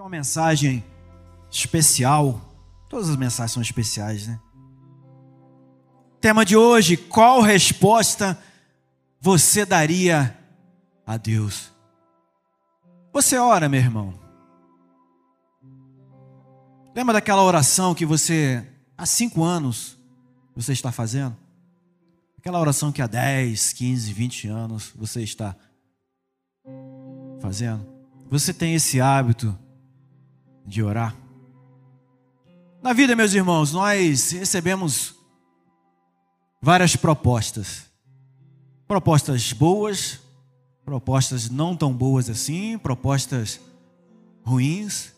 Tem uma mensagem especial. Todas as mensagens são especiais, né? Tema de hoje: qual resposta você daria a Deus? Você ora, meu irmão. Lembra daquela oração que você, há cinco anos, você está fazendo? Aquela oração que há 10, 15, 20 anos você está fazendo? Você tem esse hábito de orar? Na vida, meus irmãos, nós recebemos várias propostas. Propostas boas, propostas não tão boas assim, propostas ruins,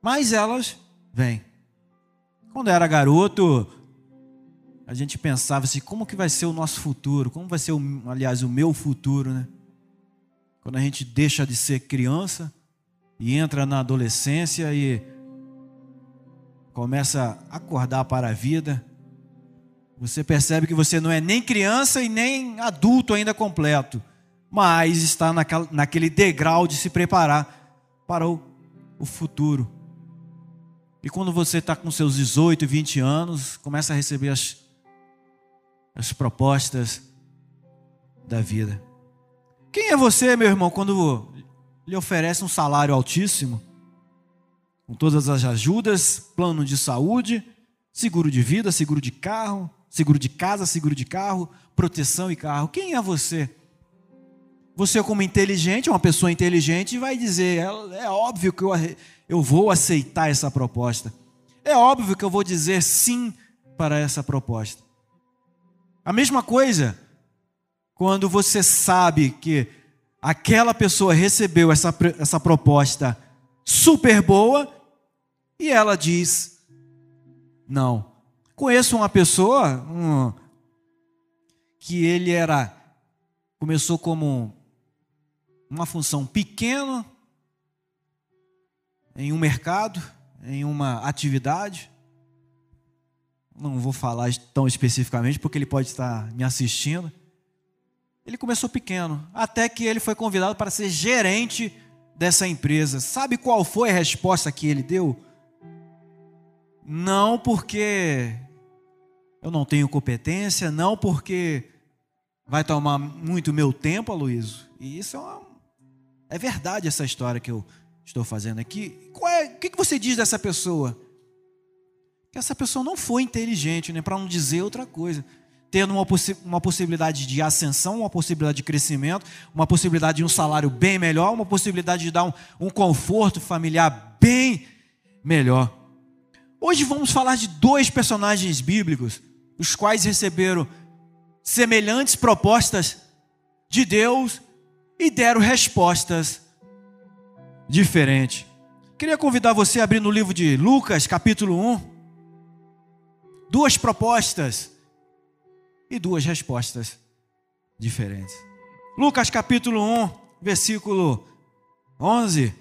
mas elas vêm. Quando eu era garoto, a gente pensava assim, como que vai ser o nosso futuro? Como vai ser, aliás, o meu futuro, né? Quando a gente deixa de ser criança e entra na adolescência e começa a acordar para a vida, você percebe que você não é nem criança e nem adulto ainda completo, mas está naquele degrau de se preparar para o, futuro. E quando você está com seus 18, 20 anos, começa a receber as, as propostas da vida. Quem é você, meu irmão, quando lhe oferece um salário altíssimo, com todas as ajudas, plano de saúde, seguro de vida, seguro de carro, seguro de casa, seguro de carro, proteção e carro. Quem é você? Você, como inteligente, uma pessoa inteligente, vai dizer: é, é óbvio que eu, eu vou aceitar essa proposta. É óbvio que eu vou dizer sim para essa proposta. A mesma coisa quando você sabe que aquela pessoa recebeu essa, essa proposta super boa e ela diz: não. Conheço uma pessoa um, que ele era começou como uma função pequena em um mercado, em uma atividade. Não vou falar tão especificamente porque ele pode estar me assistindo. Ele começou pequeno, até que ele foi convidado para ser gerente dessa empresa. Sabe qual foi a resposta que ele deu? Não porque eu não tenho competência, não porque vai tomar muito meu tempo, Aloysio. E isso é, uma, é verdade essa história que eu estou fazendo aqui. É, o que, que você diz dessa pessoa? Que essa pessoa não foi inteligente, né, para não dizer outra coisa. Tendo uma, possi uma possibilidade de ascensão, uma possibilidade de crescimento, uma possibilidade de um salário bem melhor, uma possibilidade de dar um, um conforto familiar bem melhor. Hoje vamos falar de dois personagens bíblicos os quais receberam semelhantes propostas de Deus e deram respostas diferentes. Queria convidar você a abrir no livro de Lucas, capítulo 1, duas propostas e duas respostas diferentes. Lucas, capítulo 1, versículo 11.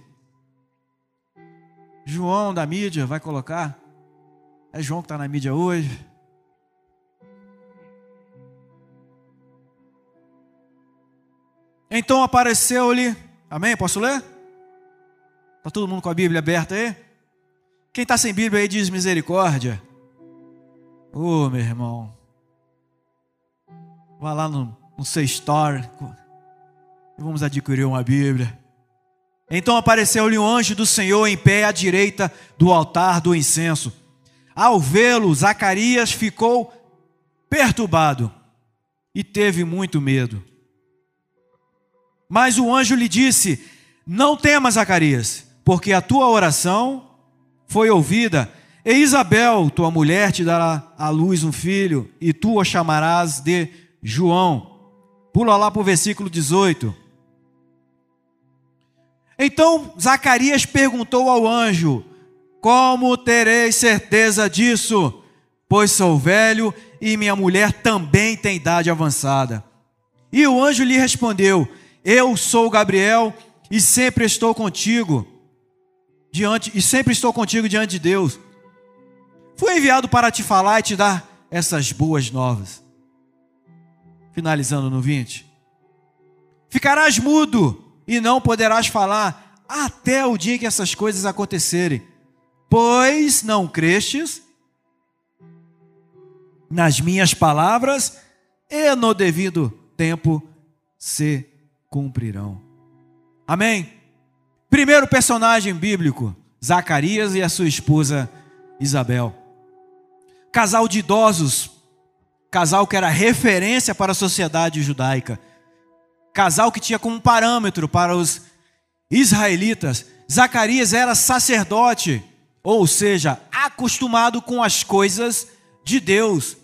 João da mídia vai colocar. É João que está na mídia hoje. Então apareceu-lhe, amém? Posso ler? Está todo mundo com a Bíblia aberta aí? Quem está sem Bíblia aí diz misericórdia. Ô oh, meu irmão, vá lá no, no seu e vamos adquirir uma Bíblia. Então apareceu-lhe um anjo do Senhor em pé à direita do altar do incenso. Ao vê-lo, Zacarias ficou perturbado e teve muito medo. Mas o anjo lhe disse: Não temas, Zacarias, porque a tua oração foi ouvida. E Isabel, tua mulher, te dará à luz um filho, e tu o chamarás de João. Pula lá para o versículo 18. Então Zacarias perguntou ao anjo: Como terei certeza disso? Pois sou velho e minha mulher também tem idade avançada. E o anjo lhe respondeu: eu sou Gabriel e sempre estou contigo diante e sempre estou contigo diante de Deus. Fui enviado para te falar e te dar essas boas novas. Finalizando no 20. Ficarás mudo e não poderás falar até o dia que essas coisas acontecerem. Pois não crestes nas minhas palavras, e no devido tempo se cumprirão. Amém? Primeiro personagem bíblico, Zacarias e a sua esposa Isabel. Casal de idosos, casal que era referência para a sociedade judaica, casal que tinha como parâmetro para os israelitas. Zacarias era sacerdote, ou seja, acostumado com as coisas de Deus.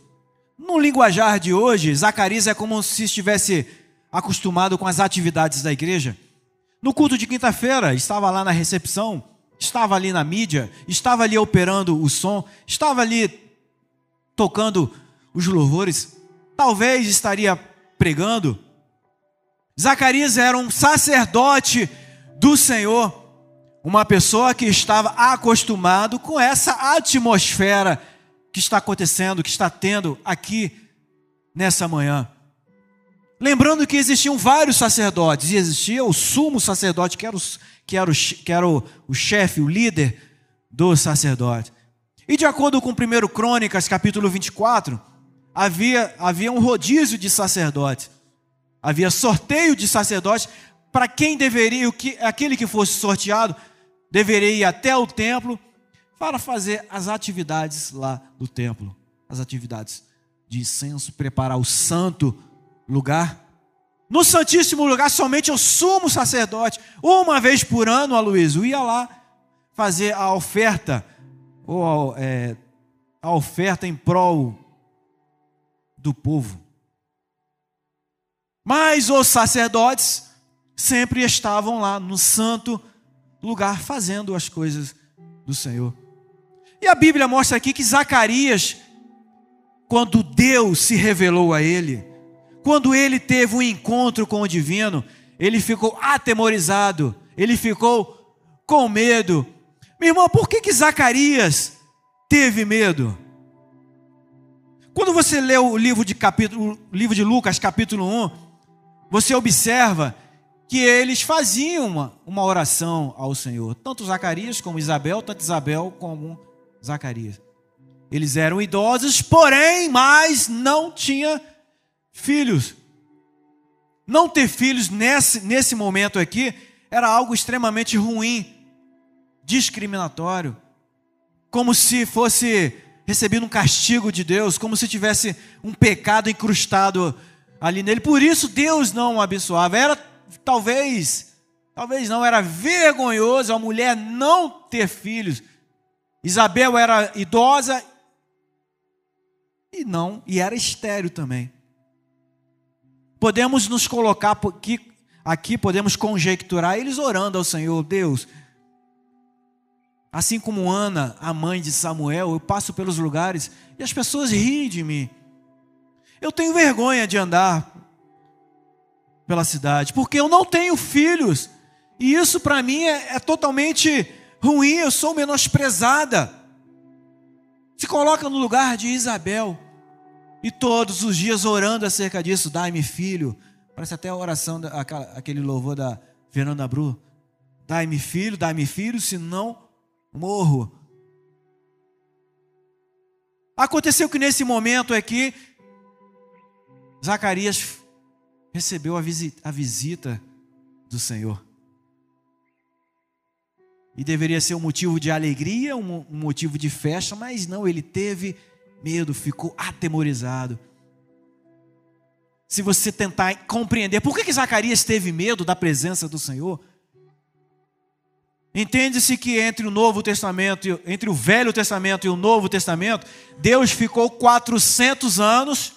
No linguajar de hoje, Zacarias é como se estivesse acostumado com as atividades da igreja. No culto de quinta-feira, estava lá na recepção, estava ali na mídia, estava ali operando o som, estava ali tocando os louvores, talvez estaria pregando. Zacarias era um sacerdote do Senhor, uma pessoa que estava acostumado com essa atmosfera que está acontecendo, que está tendo aqui nessa manhã. Lembrando que existiam vários sacerdotes, e existia o sumo sacerdote, que era, o, que era, o, que era o, o chefe, o líder do sacerdote. E de acordo com 1 Crônicas, capítulo 24, havia, havia um rodízio de sacerdotes. Havia sorteio de sacerdotes para quem deveria, o que, aquele que fosse sorteado, deveria ir até o templo para fazer as atividades lá do templo, as atividades de incenso, preparar o santo lugar. No Santíssimo Lugar, somente o sumo sacerdote, uma vez por ano, a Luísa, ia lá fazer a oferta, ou é, a oferta em prol do povo. Mas os sacerdotes sempre estavam lá no santo lugar fazendo as coisas do Senhor. E a Bíblia mostra aqui que Zacarias, quando Deus se revelou a ele, quando ele teve um encontro com o divino, ele ficou atemorizado, ele ficou com medo. Meu irmão, por que, que Zacarias teve medo? Quando você lê o livro de, capítulo, livro de Lucas, capítulo 1, você observa que eles faziam uma, uma oração ao Senhor, tanto Zacarias como Isabel, tanto Isabel como Zacarias. Eles eram idosos, porém, mas não tinha filhos. Não ter filhos nesse, nesse momento aqui era algo extremamente ruim, discriminatório, como se fosse recebido um castigo de Deus, como se tivesse um pecado incrustado ali nele. Por isso Deus não o abençoava. Era talvez, talvez não, era vergonhoso a mulher não ter filhos. Isabel era idosa e não, e era estéreo também. Podemos nos colocar aqui, aqui podemos conjecturar eles orando ao Senhor, Deus. Assim como Ana, a mãe de Samuel, eu passo pelos lugares e as pessoas riem de mim. Eu tenho vergonha de andar pela cidade, porque eu não tenho filhos. E isso para mim é, é totalmente ruim, eu sou menosprezada. Se coloca no lugar de Isabel. E todos os dias orando acerca disso, dai-me filho. Parece até a oração, aquele louvor da Fernanda Bru. Dai-me filho, dai-me filho, senão morro. Aconteceu que nesse momento aqui, Zacarias recebeu a visita, a visita do Senhor e deveria ser um motivo de alegria, um, motivo de festa, mas não, ele teve medo, ficou atemorizado. Se você tentar compreender por que, que Zacarias teve medo da presença do Senhor, entende-se que entre o Novo Testamento, entre o Velho Testamento e o Novo Testamento, Deus ficou 400 anos,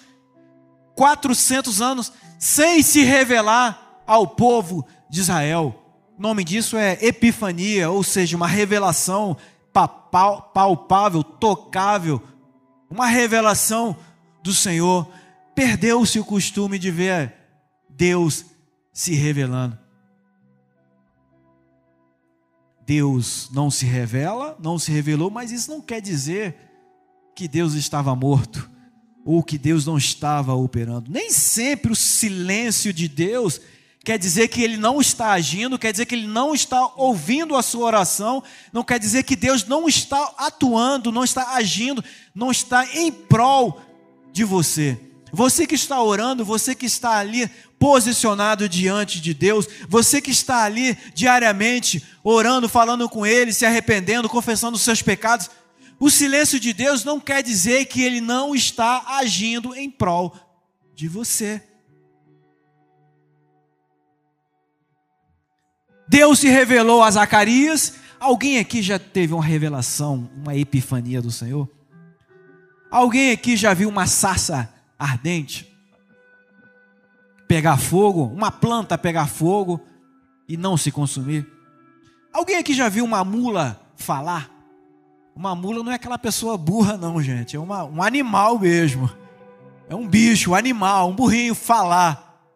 400 anos sem se revelar ao povo de Israel. O nome disso é epifania, ou seja, uma revelação palpável, tocável, uma revelação do Senhor. Perdeu-se o costume de ver Deus se revelando. Deus não se revela, não se revelou, mas isso não quer dizer que Deus estava morto ou que Deus não estava operando. Nem sempre o silêncio de Deus quer dizer que ele não está agindo, quer dizer que ele não está ouvindo a sua oração, não quer dizer que Deus não está atuando, não está agindo, não está em prol de você. Você que está orando, você que está ali posicionado diante de Deus, você que está ali diariamente orando, falando com Ele, se arrependendo, confessando os seus pecados, o silêncio de Deus não quer dizer que Ele não está agindo em prol de você. Deus se revelou a Zacarias. Alguém aqui já teve uma revelação, uma epifania do Senhor? Alguém aqui já viu uma sarça ardente pegar fogo, uma planta pegar fogo e não se consumir? Alguém aqui já viu uma mula falar? Uma mula não é aquela pessoa burra, não, gente. É uma, um animal mesmo. É um bicho, um animal, um burrinho falar.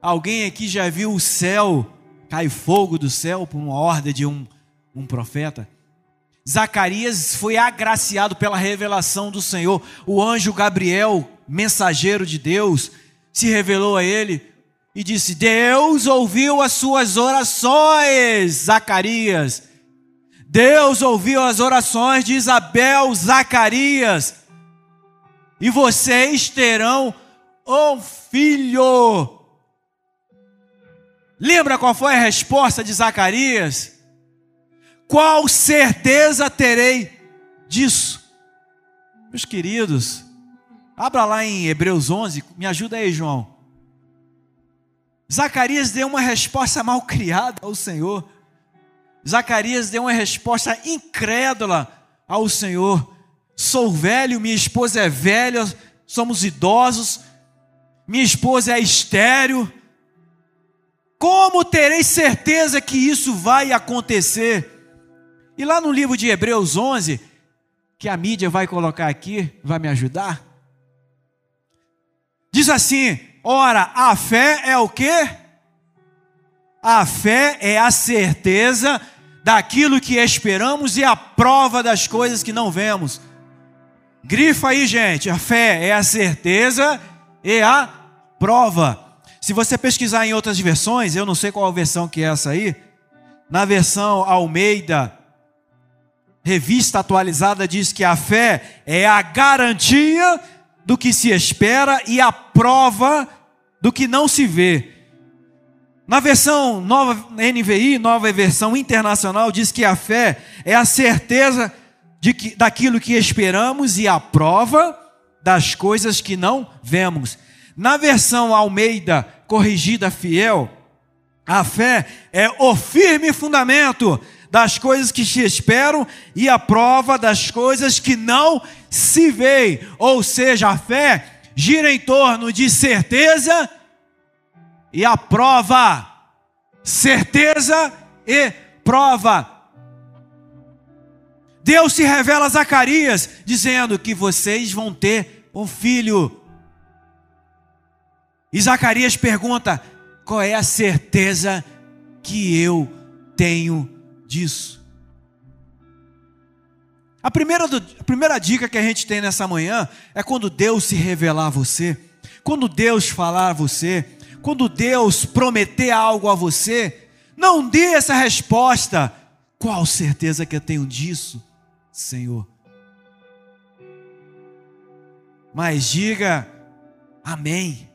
Alguém aqui já viu o céu cai fogo do céu por uma ordem de um, um profeta. Zacarias foi agraciado pela revelação do Senhor. O anjo Gabriel, mensageiro de Deus, se revelou a ele e disse: Deus ouviu as suas orações, Zacarias. Deus ouviu as orações de Isabel, Zacarias. E vocês terão um filho Lembra qual foi a resposta de Zacarias? Qual certeza terei disso? Meus queridos, abra lá em Hebreus 11, me ajuda aí, João. Zacarias deu uma resposta mal criada ao Senhor. Zacarias deu uma resposta incrédula ao Senhor. Sou velho, minha esposa é velha, somos idosos, minha esposa é estéreo como terei certeza que isso vai acontecer? E lá no livro de Hebreus 11, que a mídia vai colocar aqui, vai me ajudar? Diz assim: ora, a fé é o quê? A fé é a certeza daquilo que esperamos e a prova das coisas que não vemos. Grifa aí, gente. A fé é a certeza e a prova. Se você pesquisar em outras versões, eu não sei qual versão que é essa aí, na versão Almeida, revista atualizada, diz que a fé é a garantia do que se espera e a prova do que não se vê. Na versão nova NVI, nova versão internacional, diz que a fé é a certeza de que, daquilo que esperamos e a prova das coisas que não vemos. Na versão Almeida corrigida fiel, a fé é o firme fundamento das coisas que se esperam e a prova das coisas que não se veem. Ou seja, a fé gira em torno de certeza e a prova. Certeza e prova. Deus se revela a Zacarias dizendo que vocês vão ter um filho. E Zacarias pergunta: qual é a certeza que eu tenho disso? A primeira, a primeira dica que a gente tem nessa manhã é quando Deus se revelar a você, quando Deus falar a você, quando Deus prometer algo a você, não dê essa resposta. Qual certeza que eu tenho disso, Senhor? Mas diga amém.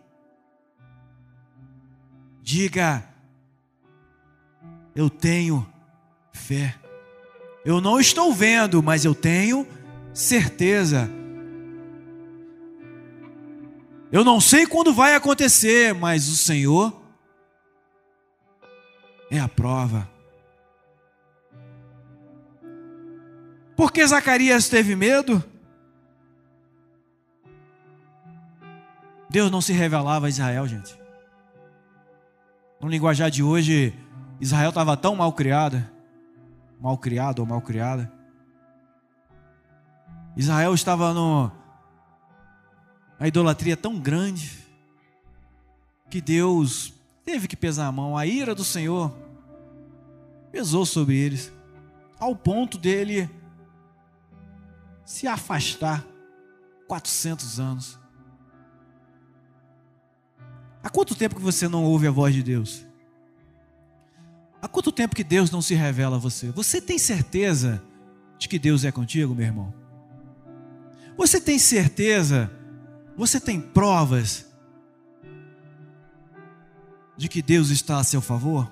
Diga, eu tenho fé. Eu não estou vendo, mas eu tenho certeza. Eu não sei quando vai acontecer, mas o Senhor é a prova. Por que Zacarias teve medo? Deus não se revelava a Israel, gente. No linguajar de hoje, Israel estava tão mal criada, mal criado ou mal criada. Israel estava no a idolatria tão grande que Deus teve que pesar a mão. A ira do Senhor pesou sobre eles, ao ponto dele se afastar 400 anos. Há quanto tempo que você não ouve a voz de Deus? Há quanto tempo que Deus não se revela a você? Você tem certeza de que Deus é contigo, meu irmão? Você tem certeza? Você tem provas de que Deus está a seu favor?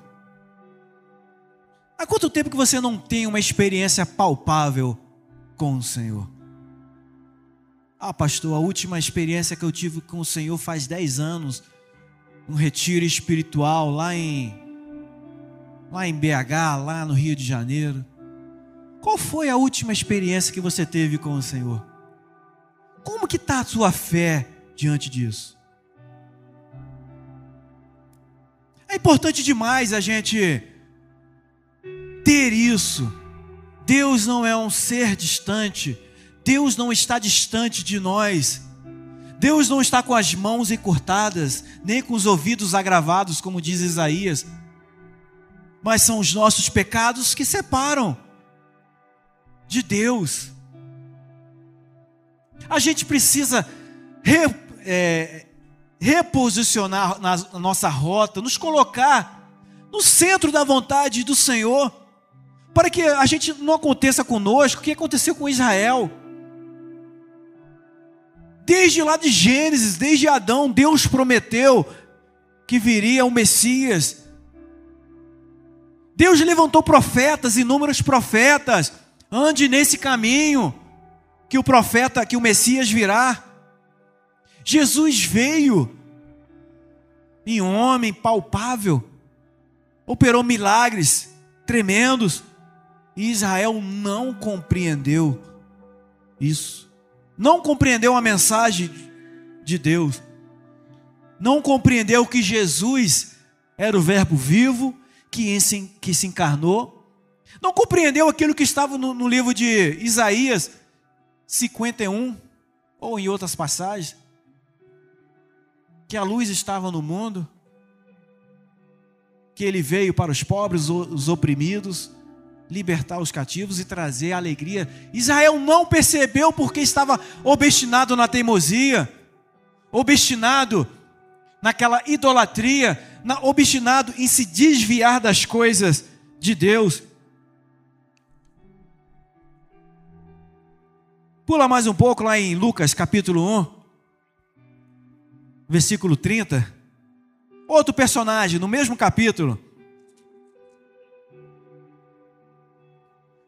Há quanto tempo que você não tem uma experiência palpável com o Senhor? Ah, pastor, a última experiência que eu tive com o Senhor faz 10 anos, um retiro espiritual lá em lá em BH, lá no Rio de Janeiro. Qual foi a última experiência que você teve com o Senhor? Como que está a sua fé diante disso? É importante demais a gente ter isso. Deus não é um ser distante. Deus não está distante de nós. Deus não está com as mãos encurtadas, nem com os ouvidos agravados, como diz Isaías mas são os nossos pecados que separam de Deus. A gente precisa re, é, reposicionar na nossa rota, nos colocar no centro da vontade do Senhor, para que a gente não aconteça conosco o que aconteceu com Israel. Desde lá de Gênesis, desde Adão, Deus prometeu que viria o Messias, Deus levantou profetas, inúmeros profetas. Ande nesse caminho que o profeta, que o Messias virá. Jesus veio em homem palpável, operou milagres tremendos, e Israel não compreendeu isso. Não compreendeu a mensagem de Deus. Não compreendeu que Jesus era o Verbo vivo, que se, que se encarnou, não compreendeu aquilo que estava no, no livro de Isaías 51, ou em outras passagens, que a luz estava no mundo, que ele veio para os pobres, os oprimidos, libertar os cativos e trazer alegria. Israel não percebeu porque estava obstinado na teimosia, obstinado naquela idolatria, obstinado em se desviar das coisas de Deus. Pula mais um pouco lá em Lucas capítulo 1, versículo 30. Outro personagem no mesmo capítulo.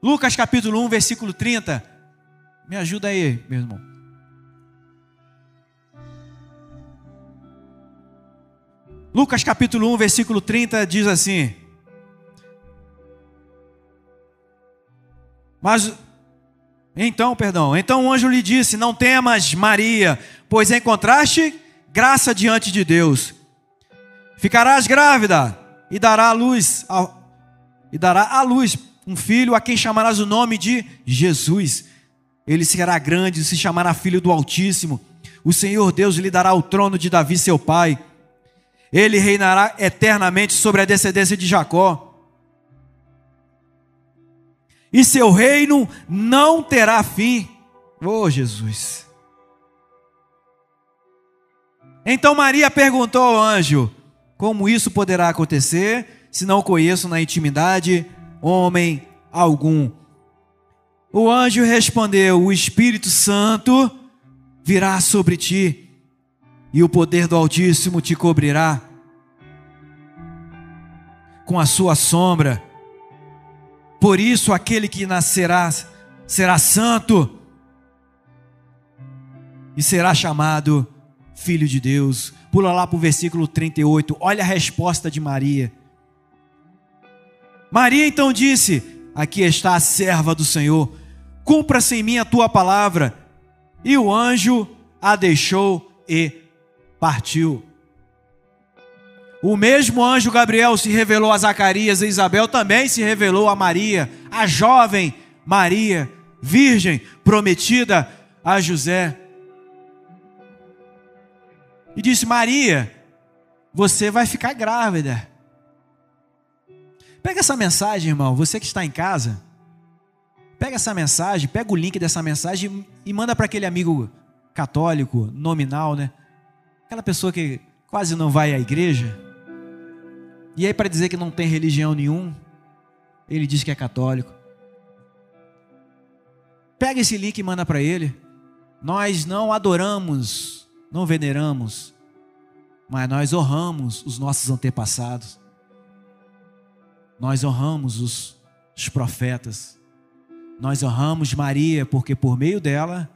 Lucas capítulo 1, versículo 30. Me ajuda aí, meu irmão. Lucas capítulo 1, versículo 30 diz assim: Mas então, perdão, então o anjo lhe disse: Não temas, Maria, pois encontraste graça diante de Deus. Ficarás grávida e dará à luz e dará à luz um filho a quem chamarás o nome de Jesus. Ele será grande se chamará filho do Altíssimo. O Senhor Deus lhe dará o trono de Davi, seu pai ele reinará eternamente sobre a descendência de Jacó. E seu reino não terá fim. Oh, Jesus. Então Maria perguntou ao anjo: Como isso poderá acontecer, se não conheço na intimidade homem algum? O anjo respondeu: O Espírito Santo virá sobre ti e o poder do Altíssimo te cobrirá com a sua sombra. Por isso, aquele que nascerá será santo e será chamado Filho de Deus. Pula lá para o versículo 38, olha a resposta de Maria. Maria então disse: Aqui está a serva do Senhor, cumpra-se em mim a tua palavra. E o anjo a deixou e partiu. O mesmo anjo Gabriel se revelou a Zacarias e Isabel também se revelou a Maria, a jovem Maria, virgem, prometida a José. E disse: Maria, você vai ficar grávida. Pega essa mensagem, irmão, você que está em casa. Pega essa mensagem, pega o link dessa mensagem e manda para aquele amigo católico, nominal, né? Aquela pessoa que quase não vai à igreja. E aí, para dizer que não tem religião nenhum, ele diz que é católico. Pega esse link e manda para ele. Nós não adoramos, não veneramos, mas nós honramos os nossos antepassados. Nós honramos os, os profetas. Nós honramos Maria, porque por meio dela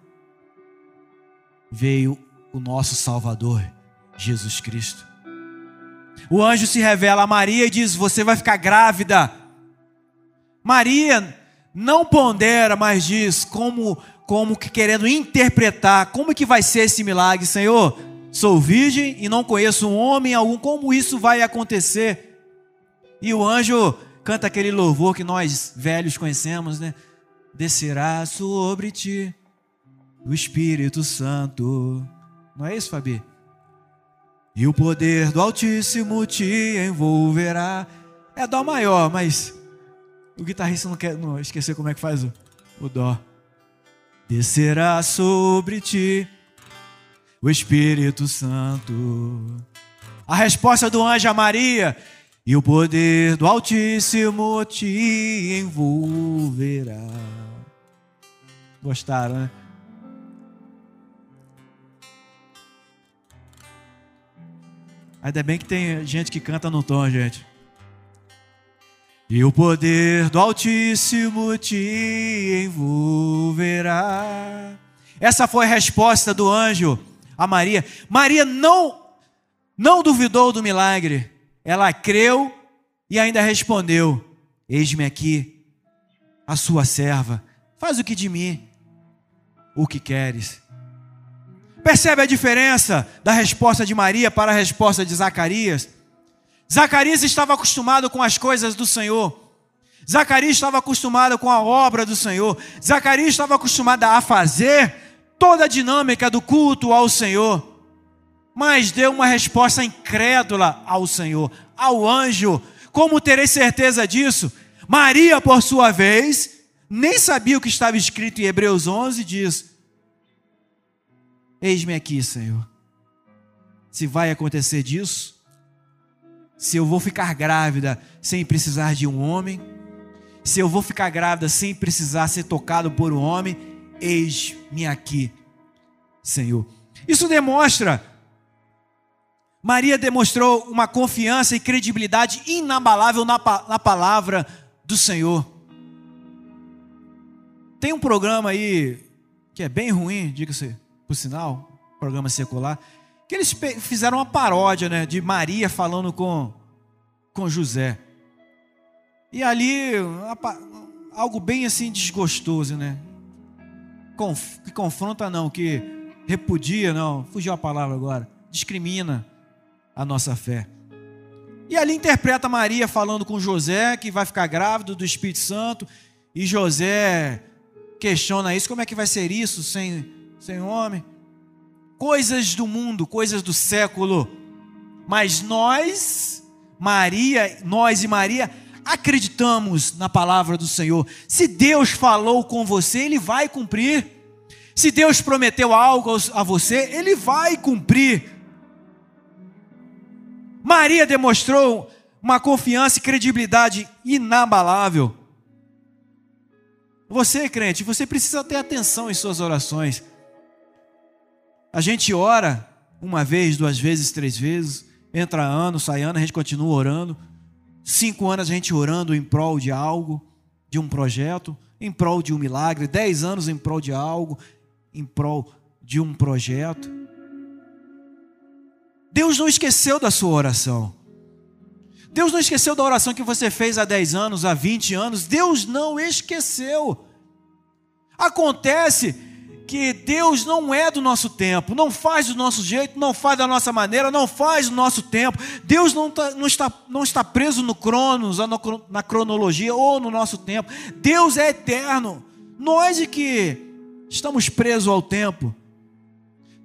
veio o nosso Salvador, Jesus Cristo. O anjo se revela a Maria e diz: Você vai ficar grávida. Maria não pondera, mas diz como como que querendo interpretar como que vai ser esse milagre, Senhor. Sou virgem e não conheço um homem algum, como isso vai acontecer? E o anjo canta aquele louvor que nós velhos conhecemos, né? Descerá sobre ti o Espírito Santo. Não é isso, Fabi? E o poder do Altíssimo te envolverá. É dó maior, mas o guitarrista não quer não esquecer como é que faz o, o dó. Descerá sobre ti o Espírito Santo. A resposta do anjo a Maria: E o poder do Altíssimo te envolverá. Gostaram, né? Ainda bem que tem gente que canta no tom, gente. E o poder do Altíssimo te envolverá. Essa foi a resposta do anjo a Maria. Maria não não duvidou do milagre. Ela creu e ainda respondeu: Eis-me aqui, a sua serva. Faz o que de mim o que queres. Percebe a diferença da resposta de Maria para a resposta de Zacarias? Zacarias estava acostumado com as coisas do Senhor. Zacarias estava acostumado com a obra do Senhor. Zacarias estava acostumado a fazer toda a dinâmica do culto ao Senhor. Mas deu uma resposta incrédula ao Senhor, ao anjo. Como terei certeza disso? Maria, por sua vez, nem sabia o que estava escrito em Hebreus 11, diz: Eis-me aqui, Senhor. Se vai acontecer disso, se eu vou ficar grávida sem precisar de um homem, se eu vou ficar grávida sem precisar ser tocado por um homem, eis-me aqui, Senhor. Isso demonstra, Maria demonstrou uma confiança e credibilidade inabalável na, na palavra do Senhor. Tem um programa aí que é bem ruim, diga-se por sinal, programa secular, que eles fizeram uma paródia né, de Maria falando com, com José. E ali, algo bem assim desgostoso, né? Conf, que confronta não, que repudia, não, fugiu a palavra agora, discrimina a nossa fé. E ali interpreta Maria falando com José, que vai ficar grávido do Espírito Santo, e José questiona isso, como é que vai ser isso sem sem homem. Coisas do mundo, coisas do século. Mas nós, Maria, nós e Maria, acreditamos na palavra do Senhor. Se Deus falou com você, Ele vai cumprir. Se Deus prometeu algo a você, Ele vai cumprir. Maria demonstrou uma confiança e credibilidade inabalável. Você, crente, você precisa ter atenção em suas orações. A gente ora uma vez, duas vezes, três vezes, entra ano, sai ano, a gente continua orando. Cinco anos a gente orando em prol de algo, de um projeto, em prol de um milagre. Dez anos em prol de algo, em prol de um projeto. Deus não esqueceu da sua oração. Deus não esqueceu da oração que você fez há 10 anos, há 20 anos. Deus não esqueceu. Acontece que Deus não é do nosso tempo, não faz do nosso jeito, não faz da nossa maneira, não faz do nosso tempo. Deus não, tá, não, está, não está preso no cronos, na cronologia ou no nosso tempo. Deus é eterno. Nós é que estamos presos ao tempo.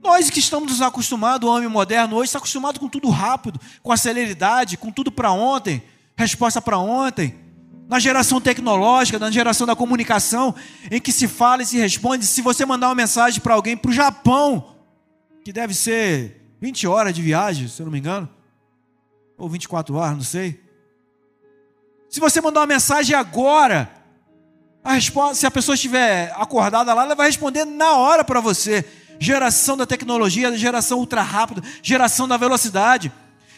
Nós que estamos acostumados, o homem moderno hoje está acostumado com tudo rápido, com a celeridade, com tudo para ontem, resposta para ontem na geração tecnológica, na geração da comunicação, em que se fala e se responde. Se você mandar uma mensagem para alguém para o Japão, que deve ser 20 horas de viagem, se eu não me engano. Ou 24 horas, não sei. Se você mandar uma mensagem agora, a resposta, se a pessoa estiver acordada lá, ela vai responder na hora para você. Geração da tecnologia, geração ultra rápida, geração da velocidade.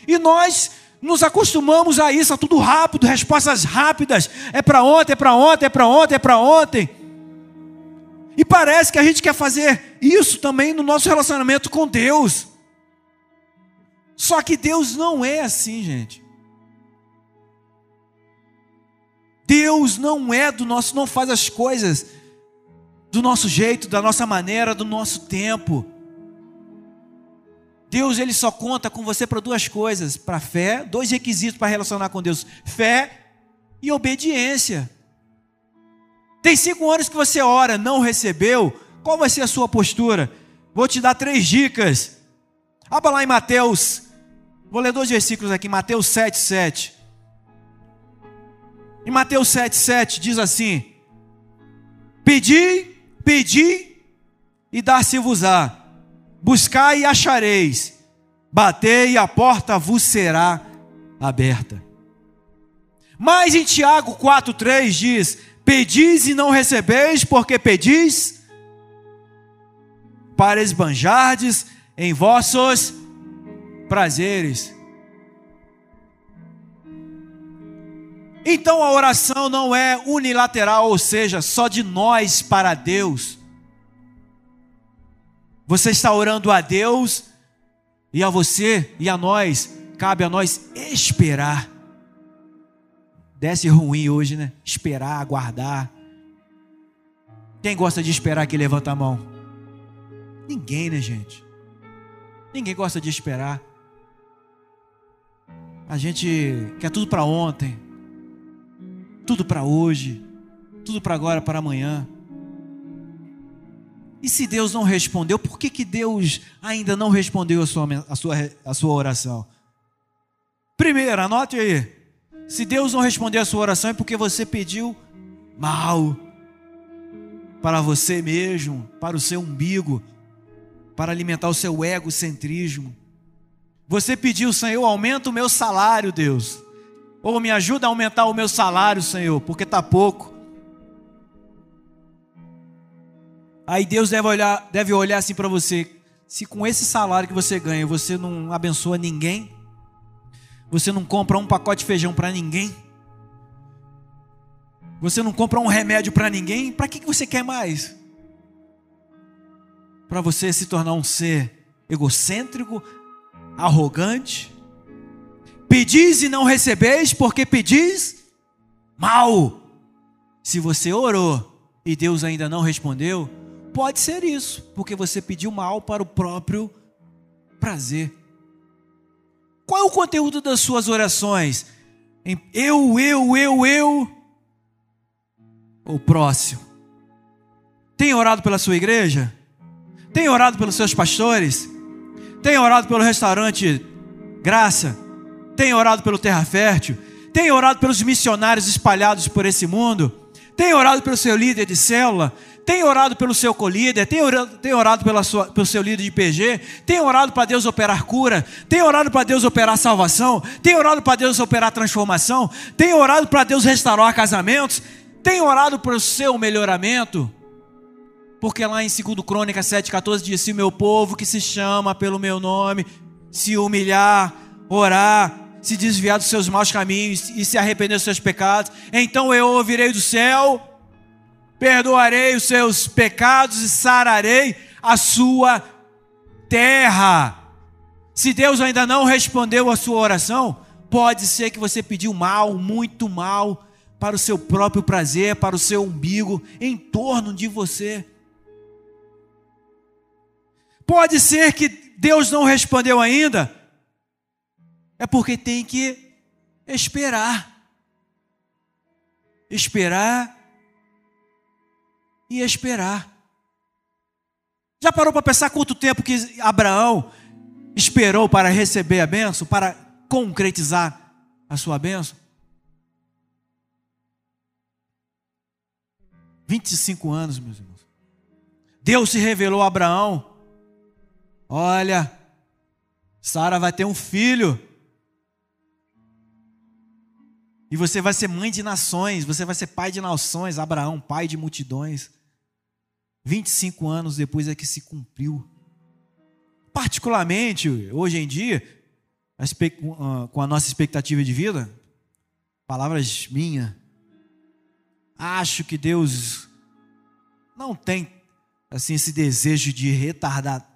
E nós nos acostumamos a isso, a tudo rápido, respostas rápidas. É para ontem, é para ontem, é para ontem, é para ontem. E parece que a gente quer fazer isso também no nosso relacionamento com Deus. Só que Deus não é assim, gente. Deus não é do nosso, não faz as coisas do nosso jeito, da nossa maneira, do nosso tempo. Deus ele só conta com você para duas coisas, para fé, dois requisitos para relacionar com Deus: fé e obediência. Tem cinco anos que você ora, não recebeu, qual vai ser a sua postura? Vou te dar três dicas. Abra lá em Mateus, vou ler dois versículos aqui, Mateus 7, 7. Em Mateus 7, 7 diz assim: Pedi, pedi e dar-se-vos-á Buscai e achareis, batei e a porta vos será aberta. Mas em Tiago 4,3 diz: Pedis e não recebeis, porque pedis para esbanjardes em vossos prazeres. Então a oração não é unilateral, ou seja, só de nós para Deus. Você está orando a Deus e a você e a nós, cabe a nós esperar. Desce ruim hoje, né? Esperar, aguardar. Quem gosta de esperar que levanta a mão? Ninguém, né, gente? Ninguém gosta de esperar. A gente quer tudo para ontem, tudo para hoje, tudo para agora, para amanhã. E se Deus não respondeu, por que, que Deus ainda não respondeu a sua, a, sua, a sua oração? Primeiro, anote aí. Se Deus não respondeu a sua oração é porque você pediu mal para você mesmo, para o seu umbigo, para alimentar o seu egocentrismo. Você pediu, Senhor, aumenta o meu salário, Deus. Ou me ajuda a aumentar o meu salário, Senhor, porque está pouco. Aí Deus deve olhar, deve olhar assim para você: se com esse salário que você ganha você não abençoa ninguém, você não compra um pacote de feijão para ninguém, você não compra um remédio para ninguém, para que você quer mais? Para você se tornar um ser egocêntrico, arrogante? Pedis e não recebeis, porque pedis mal. Se você orou e Deus ainda não respondeu, Pode ser isso, porque você pediu mal para o próprio prazer. Qual é o conteúdo das suas orações? Eu, eu, eu, eu. Ou próximo? Tem orado pela sua igreja? Tem orado pelos seus pastores? Tem orado pelo restaurante Graça? Tem orado pelo Terra Fértil? Tem orado pelos missionários espalhados por esse mundo? Tem orado pelo seu líder de célula? Tem orado pelo seu colíder, tem orado, tem orado pela sua, pelo seu líder de PG, tem orado para Deus operar cura, tem orado para Deus operar salvação, tem orado para Deus operar transformação, tem orado para Deus restaurar casamentos, tem orado para o seu melhoramento. Porque lá em 2 Crônica 7,14 diz: Se meu povo que se chama pelo meu nome se humilhar, orar, se desviar dos seus maus caminhos e se arrepender dos seus pecados, então eu ouvirei do céu perdoarei os seus pecados e sararei a sua terra. Se Deus ainda não respondeu a sua oração, pode ser que você pediu mal, muito mal, para o seu próprio prazer, para o seu umbigo, em torno de você. Pode ser que Deus não respondeu ainda, é porque tem que esperar. Esperar e esperar. Já parou para pensar quanto tempo que Abraão esperou para receber a benção, para concretizar a sua benção? 25 anos, meus irmãos. Deus se revelou a Abraão. Olha, Sara vai ter um filho. E você vai ser mãe de nações, você vai ser pai de nações, Abraão, pai de multidões. 25 anos depois é que se cumpriu. Particularmente, hoje em dia, com a nossa expectativa de vida, palavras minhas, acho que Deus não tem assim esse desejo de retardar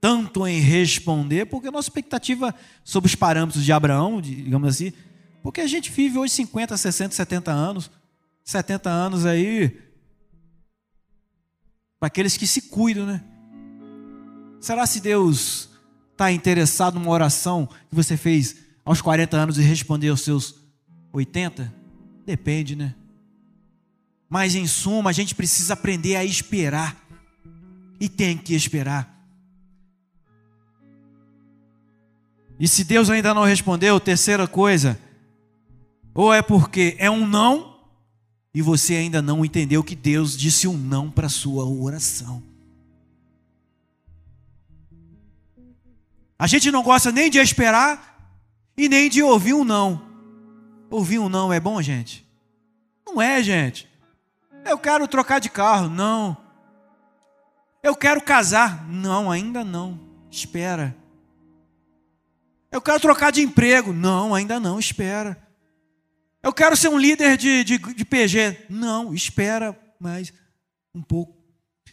tanto em responder, porque a nossa expectativa sobre os parâmetros de Abraão, digamos assim, porque a gente vive hoje 50, 60, 70 anos, 70 anos aí para aqueles que se cuidam, né? Será se Deus está interessado numa oração que você fez aos 40 anos e respondeu aos seus 80? Depende, né? Mas em suma, a gente precisa aprender a esperar. E tem que esperar. E se Deus ainda não respondeu, terceira coisa, ou é porque é um não, e você ainda não entendeu que Deus disse um não para a sua oração. A gente não gosta nem de esperar e nem de ouvir um não. Ouvir um não é bom, gente? Não é, gente. Eu quero trocar de carro. Não. Eu quero casar. Não, ainda não. Espera. Eu quero trocar de emprego. Não, ainda não. Espera. Eu quero ser um líder de, de, de PG. Não, espera mais um pouco.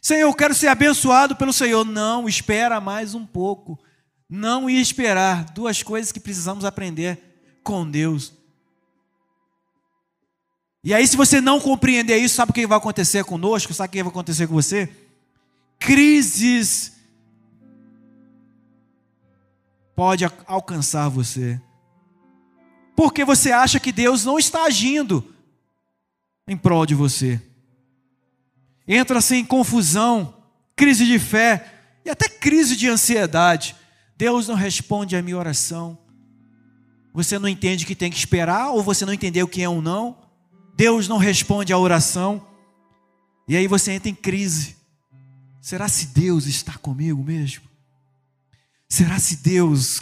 Senhor, eu quero ser abençoado pelo Senhor. Não, espera mais um pouco. Não e esperar. Duas coisas que precisamos aprender com Deus. E aí, se você não compreender isso, sabe o que vai acontecer conosco? Sabe o que vai acontecer com você? Crises pode alcançar você. Porque você acha que Deus não está agindo em prol de você. Entra-se em confusão, crise de fé e até crise de ansiedade. Deus não responde a minha oração. Você não entende que tem que esperar, ou você não entendeu que é um não. Deus não responde à oração, e aí você entra em crise. Será se Deus está comigo mesmo? Será se Deus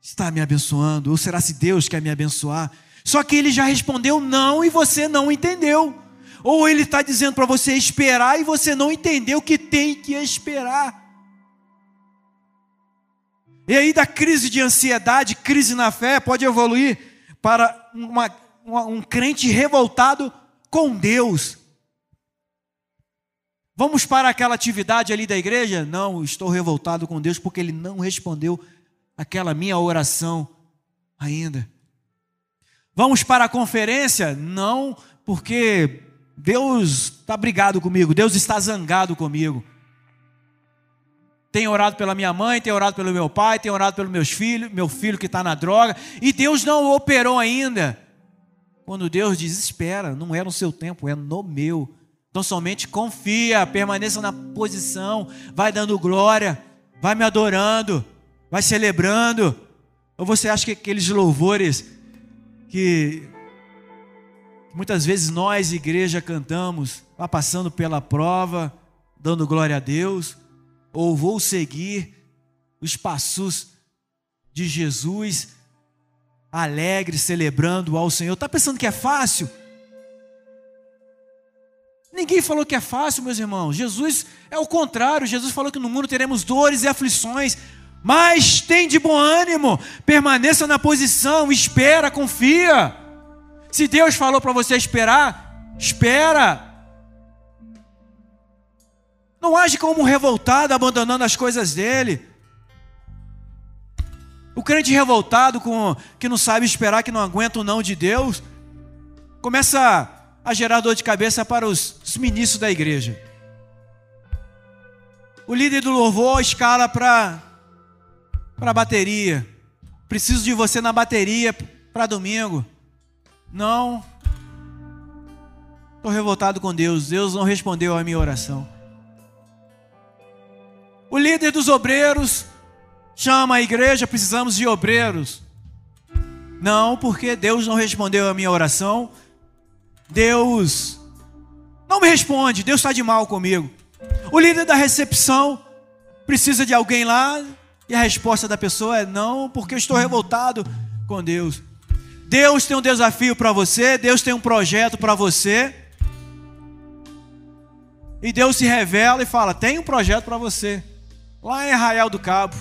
está me abençoando? Ou será se Deus quer me abençoar? Só que ele já respondeu não e você não entendeu. Ou ele está dizendo para você esperar e você não entendeu que tem que esperar. E aí, da crise de ansiedade, crise na fé, pode evoluir para uma um crente revoltado com Deus. Vamos para aquela atividade ali da igreja? Não, estou revoltado com Deus porque Ele não respondeu aquela minha oração ainda. Vamos para a conferência? Não, porque Deus está brigado comigo, Deus está zangado comigo. Tenho orado pela minha mãe, tenho orado pelo meu pai, tenho orado pelos meus filhos, meu filho que está na droga, e Deus não operou ainda. Quando Deus diz, espera, não é no seu tempo, é no meu. Então somente confia, permaneça na posição, vai dando glória, vai me adorando, vai celebrando. Ou você acha que aqueles louvores que muitas vezes nós, igreja, cantamos, vai passando pela prova, dando glória a Deus, ou vou seguir os passos de Jesus alegre, celebrando ao Senhor. Está pensando que é fácil? Ninguém falou que é fácil, meus irmãos. Jesus é o contrário. Jesus falou que no mundo teremos dores e aflições. Mas tem de bom ânimo, permaneça na posição, espera, confia. Se Deus falou para você esperar, espera. Não age como um revoltado, abandonando as coisas dele. O crente revoltado, com, que não sabe esperar, que não aguenta o não de Deus, começa a gerar dor de cabeça para os, os ministros da igreja. O líder do louvor escala para a bateria. Preciso de você na bateria para domingo. Não. Estou revoltado com Deus. Deus não respondeu a minha oração. O líder dos obreiros chama a igreja, precisamos de obreiros. Não, porque Deus não respondeu a minha oração. Deus não me responde, Deus está de mal comigo. O líder da recepção precisa de alguém lá, E a resposta da pessoa é não, porque eu estou revoltado com Deus. Deus tem um desafio para você, Deus tem um projeto para você. E Deus se revela e fala: tem um projeto para você, lá em Arraial do Cabo.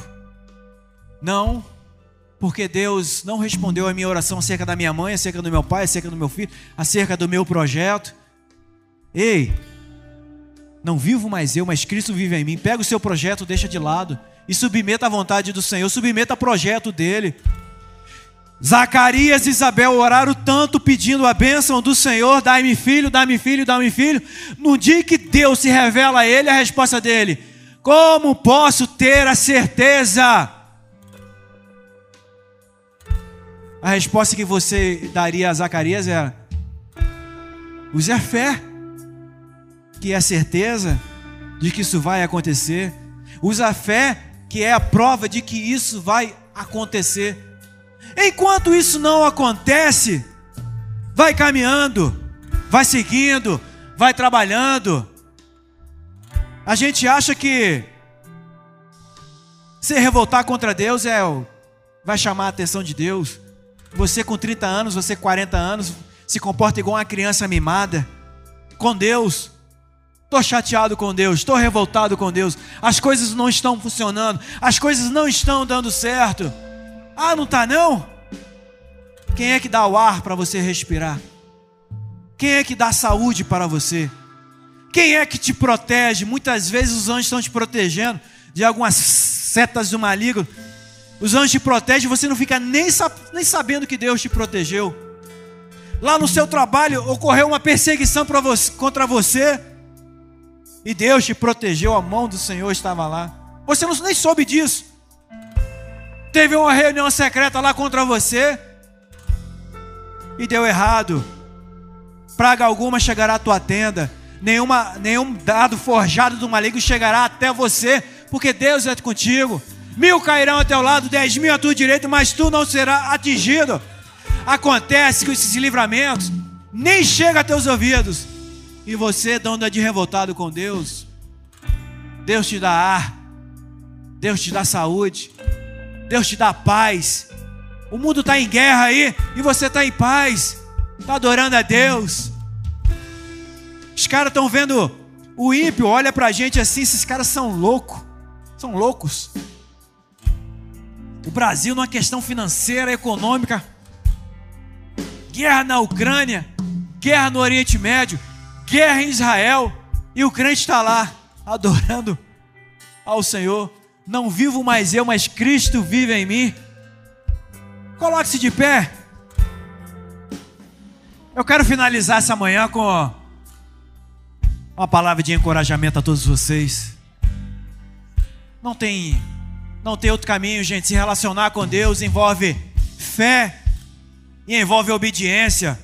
Não, porque Deus não respondeu a minha oração acerca da minha mãe, acerca do meu pai, acerca do meu filho, acerca do meu projeto. Ei, não vivo mais eu, mas Cristo vive em mim. Pega o seu projeto, deixa de lado e submeta à vontade do Senhor, submeta ao projeto dele. Zacarias e Isabel oraram tanto pedindo a bênção do Senhor, dai-me filho, dai-me filho, dai-me filho. No dia que Deus se revela a ele, a resposta dele: Como posso ter a certeza? A resposta que você daria a Zacarias era: Use a fé, que é a certeza de que isso vai acontecer. Use a fé, que é a prova de que isso vai acontecer. Enquanto isso não acontece, vai caminhando, vai seguindo, vai trabalhando. A gente acha que se revoltar contra Deus é vai chamar a atenção de Deus. Você com 30 anos, você com 40 anos, se comporta igual uma criança mimada com Deus. Estou chateado com Deus, estou revoltado com Deus. As coisas não estão funcionando, as coisas não estão dando certo. Ah, não está não? Quem é que dá o ar para você respirar? Quem é que dá saúde para você? Quem é que te protege? Muitas vezes os anjos estão te protegendo de algumas setas do maligno. Os anjos te protegem você não fica nem, nem sabendo que Deus te protegeu. Lá no seu trabalho ocorreu uma perseguição você, contra você e Deus te protegeu, a mão do Senhor estava lá. Você não, nem soube disso. Teve uma reunião secreta lá contra você e deu errado. Praga alguma chegará à tua tenda, nenhuma, nenhum dado forjado do maligno chegará até você, porque Deus é contigo. Mil cairão ao teu lado, dez mil à tua direita, mas tu não serás atingido. Acontece que esses livramentos nem chegam a teus ouvidos. E você, dono de revoltado com Deus, Deus te dá ar, Deus te dá saúde, Deus te dá paz. O mundo está em guerra aí e você está em paz, está adorando a Deus. Os caras estão vendo o ímpio, olha para a gente assim, esses caras são loucos, são loucos. O Brasil numa questão financeira, econômica, guerra na Ucrânia, guerra no Oriente Médio, guerra em Israel, e o crente está lá adorando ao Senhor. Não vivo mais eu, mas Cristo vive em mim. Coloque-se de pé. Eu quero finalizar essa manhã com uma palavra de encorajamento a todos vocês. Não tem, não tem outro caminho, gente. Se relacionar com Deus envolve fé e envolve obediência.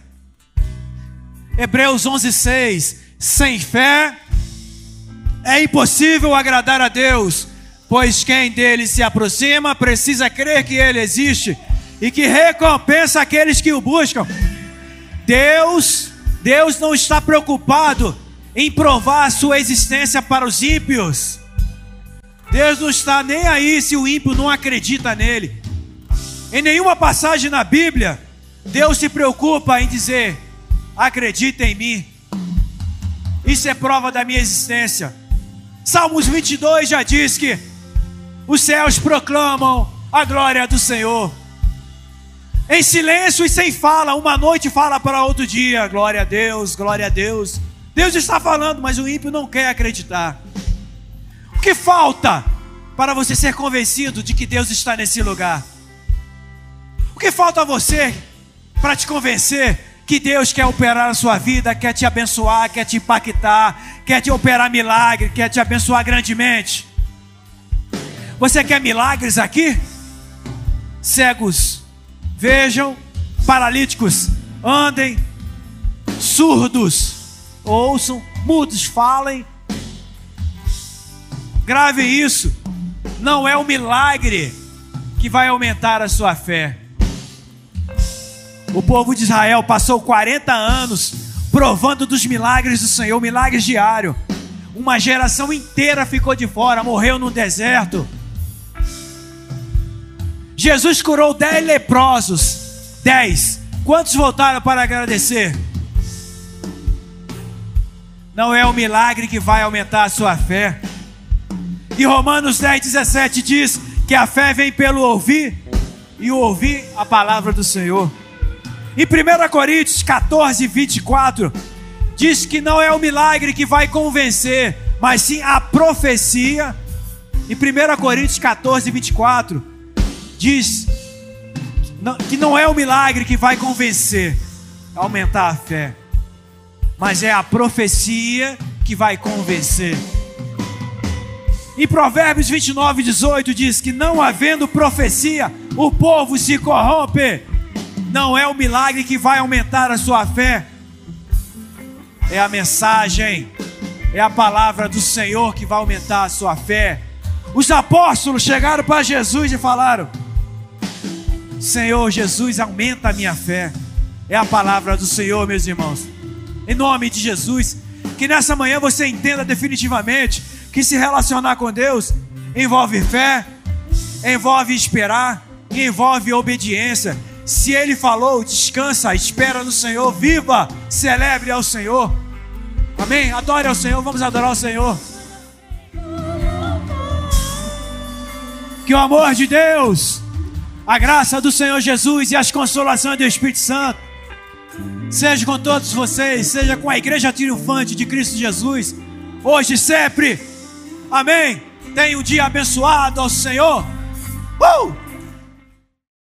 Hebreus 11:6. Sem fé é impossível agradar a Deus, pois quem dele se aproxima precisa crer que ele existe e que recompensa aqueles que o buscam. Deus, Deus não está preocupado em provar a sua existência para os ímpios. Deus não está nem aí se o ímpio não acredita nele. Em nenhuma passagem na Bíblia, Deus se preocupa em dizer: acredita em mim. Isso é prova da minha existência. Salmos 22 já diz que os céus proclamam a glória do Senhor em silêncio e sem fala, uma noite fala para outro dia, glória a Deus, glória a Deus. Deus está falando, mas o ímpio não quer acreditar. O que falta para você ser convencido de que Deus está nesse lugar? O que falta a você para te convencer que Deus quer operar na sua vida, quer te abençoar, quer te impactar, quer te operar milagre, quer te abençoar grandemente? Você quer milagres aqui? Cegos Vejam, paralíticos, andem, surdos, ouçam, mudos, falem. Grave isso. Não é o milagre que vai aumentar a sua fé. O povo de Israel passou 40 anos provando dos milagres do Senhor, milagres diários. Uma geração inteira ficou de fora, morreu no deserto. Jesus curou dez leprosos. Dez. Quantos voltaram para agradecer? Não é o milagre que vai aumentar a sua fé. E Romanos 10, 17 diz que a fé vem pelo ouvir e ouvir a palavra do Senhor. Em 1 Coríntios 14, 24, diz que não é o milagre que vai convencer, mas sim a profecia. Em 1 Coríntios 14, 24, diz que não é o milagre que vai convencer, aumentar a fé, mas é a profecia que vai convencer. Em Provérbios 29, 18 diz que não havendo profecia, o povo se corrompe. Não é o milagre que vai aumentar a sua fé, é a mensagem, é a palavra do Senhor que vai aumentar a sua fé. Os apóstolos chegaram para Jesus e falaram: Senhor Jesus, aumenta a minha fé. É a palavra do Senhor, meus irmãos. Em nome de Jesus, que nessa manhã você entenda definitivamente que se relacionar com Deus envolve fé, envolve esperar, envolve obediência. Se Ele falou, descansa, espera no Senhor, viva, celebre ao Senhor. Amém? Adore ao Senhor, vamos adorar ao Senhor. Que o amor de Deus, a graça do Senhor Jesus e as consolações do Espírito Santo seja com todos vocês, seja com a igreja triunfante de Cristo Jesus, hoje e sempre. Amém. Tenha um dia abençoado ao Senhor. Uh!